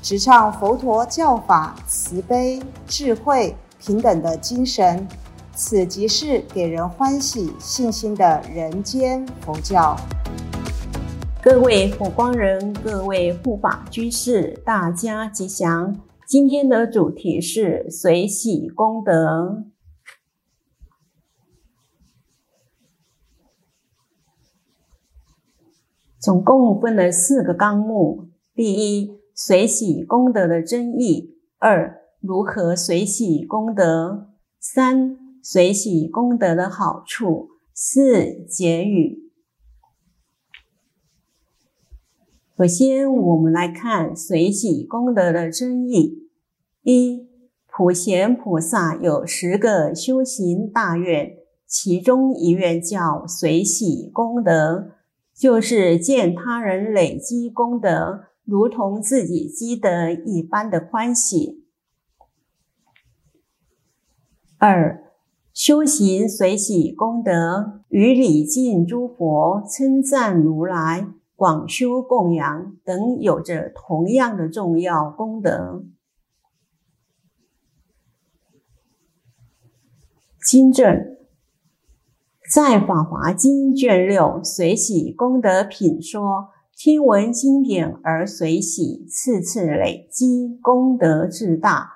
直唱佛陀教法慈悲、智慧、平等的精神。此即是给人欢喜、信心的人间佛教。各位火光人，各位护法居士，大家吉祥。今天的主题是随喜功德，总共分了四个纲目：第一，随喜功德的真义；二，如何随喜功德；三。随喜功德的好处，四结语。首先，我们来看随喜功德的真义。一普贤菩萨有十个修行大愿，其中一愿叫随喜功德，就是见他人累积功德，如同自己积德一般的欢喜。二。修行随喜功德，与礼敬诸佛、称赞如来、广修供养等，有着同样的重要功德。经正在《法华经》卷六随喜功德品说：听闻经典而随喜，次次累积功德至大。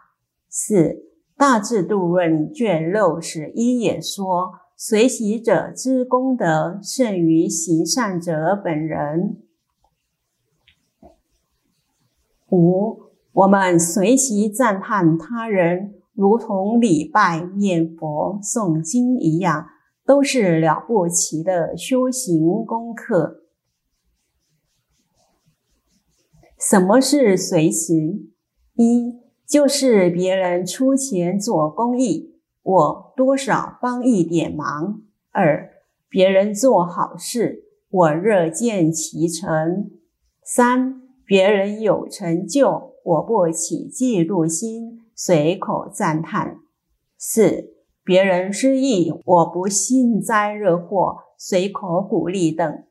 四。大智度论卷六十一也说：“随喜者之功德胜于行善者本人。”五，我们随喜赞叹他人，如同礼拜、念佛、诵经一样，都是了不起的修行功课。什么是随行？一。就是别人出钱做公益，我多少帮一点忙；二，别人做好事，我乐见其成；三，别人有成就，我不起嫉妒心，随口赞叹；四，别人失意，我不幸灾乐祸，随口鼓励等；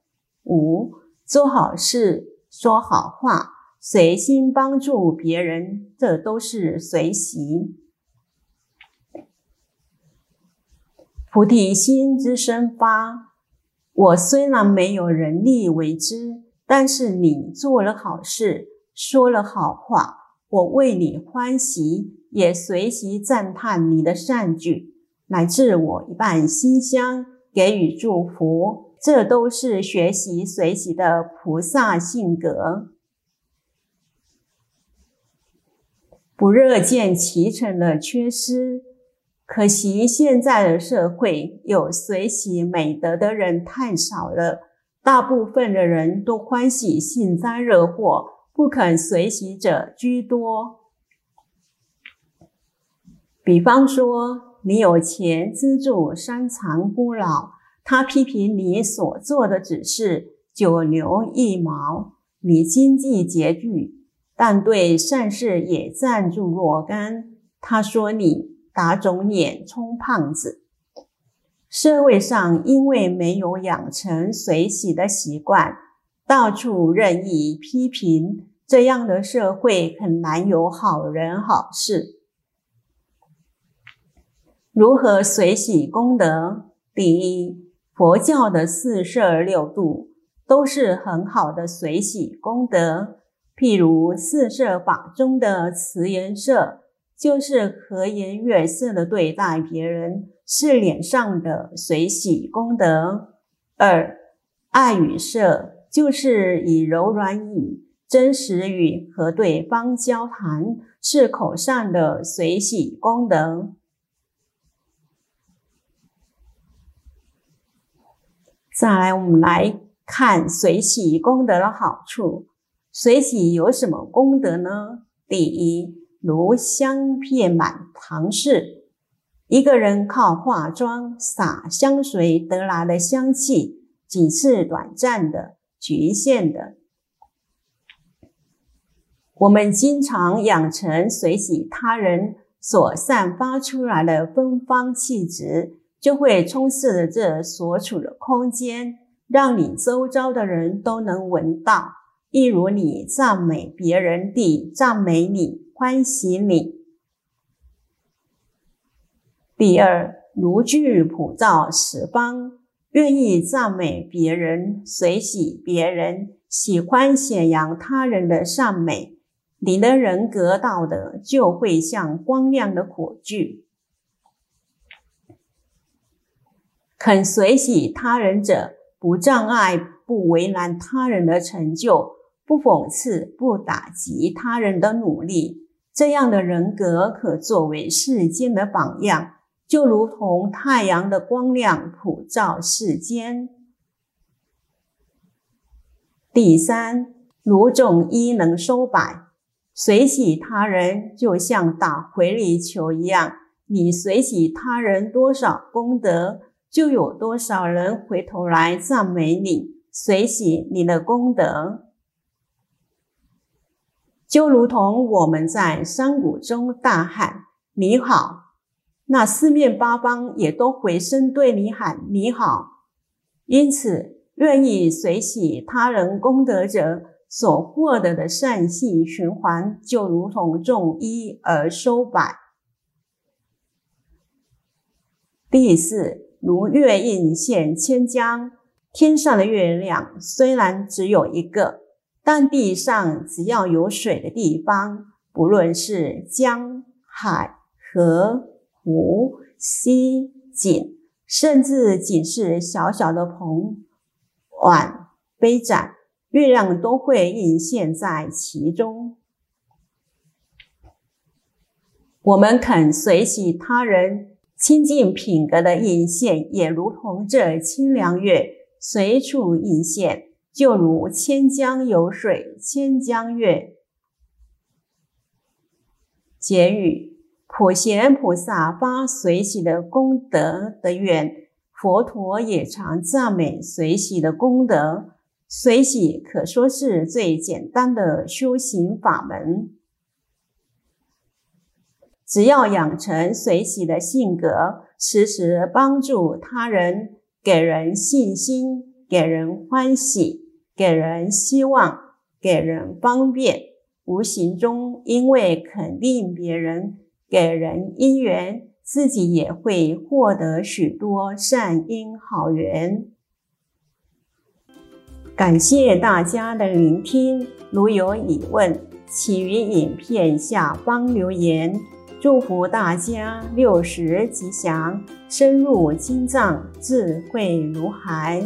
五，做好事，说好话。随心帮助别人，这都是随喜。菩提心之生发，我虽然没有人力为之，但是你做了好事，说了好话，我为你欢喜，也随喜赞叹你的善举，乃至我一半心香，给予祝福，这都是学习随喜的菩萨性格。不热见其成的缺失，可惜现在的社会有随喜美德的人太少了，大部分的人都欢喜幸灾乐祸，不肯随喜者居多。比方说，你有钱资助山藏孤老，他批评你所做的只是九牛一毛，你经济拮据。但对善事也赞助若干。他说：“你打肿脸充胖子。”社会上因为没有养成随喜的习惯，到处任意批评，这样的社会很难有好人好事。如何随喜功德？第一，佛教的四摄六度都是很好的随喜功德。譬如四摄法中的慈颜色，就是和颜悦色的对待别人，是脸上的随喜功德；二爱语色，就是以柔软语、真实语和对方交谈，是口上的随喜功德。再来，我们来看随喜功德的好处。随喜有什么功德呢？第一，如香片满堂室，一个人靠化妆、洒香水得来的香气，仅是短暂的、局限的。我们经常养成随喜他人所散发出来的芬芳气质，就会充斥着这所处的空间，让你周遭的人都能闻到。一如你赞美别人地赞美你，欢喜你。第二，如具普照十方，愿意赞美别人，随喜别人，喜欢显扬他人的善美，你的人格道德就会像光亮的火炬。肯随喜他人者，不障碍、不为难他人的成就。不讽刺、不打击他人的努力，这样的人格可作为世间的榜样，就如同太阳的光亮普照世间。第三，如种一能收百，随喜他人就像打回力球一样，你随喜他人多少功德，就有多少人回头来赞美你，随喜你的功德。就如同我们在山谷中大喊“你好”，那四面八方也都回声对你喊“你好”。因此，愿意随喜他人功德者所获得的善性循环，就如同种一而收百。第四，如月映现千江，天上的月亮虽然只有一个。但地上只要有水的地方，不论是江、海、河、湖、溪、井，甚至仅是小小的盆、碗、杯盏，月亮都会映现在其中。我们肯随喜他人清净品格的映现，也如同这清凉月随处映现。就如千江有水千江月。结语：普贤菩萨发随喜的功德的愿，佛陀也常赞美随喜的功德。随喜可说是最简单的修行法门。只要养成随喜的性格，时时帮助他人，给人信心，给人欢喜。给人希望，给人方便，无形中因为肯定别人，给人因缘，自己也会获得许多善因好缘。感谢大家的聆听，如有疑问，请于影片下方留言。祝福大家六十吉祥，深入经藏，智慧如海。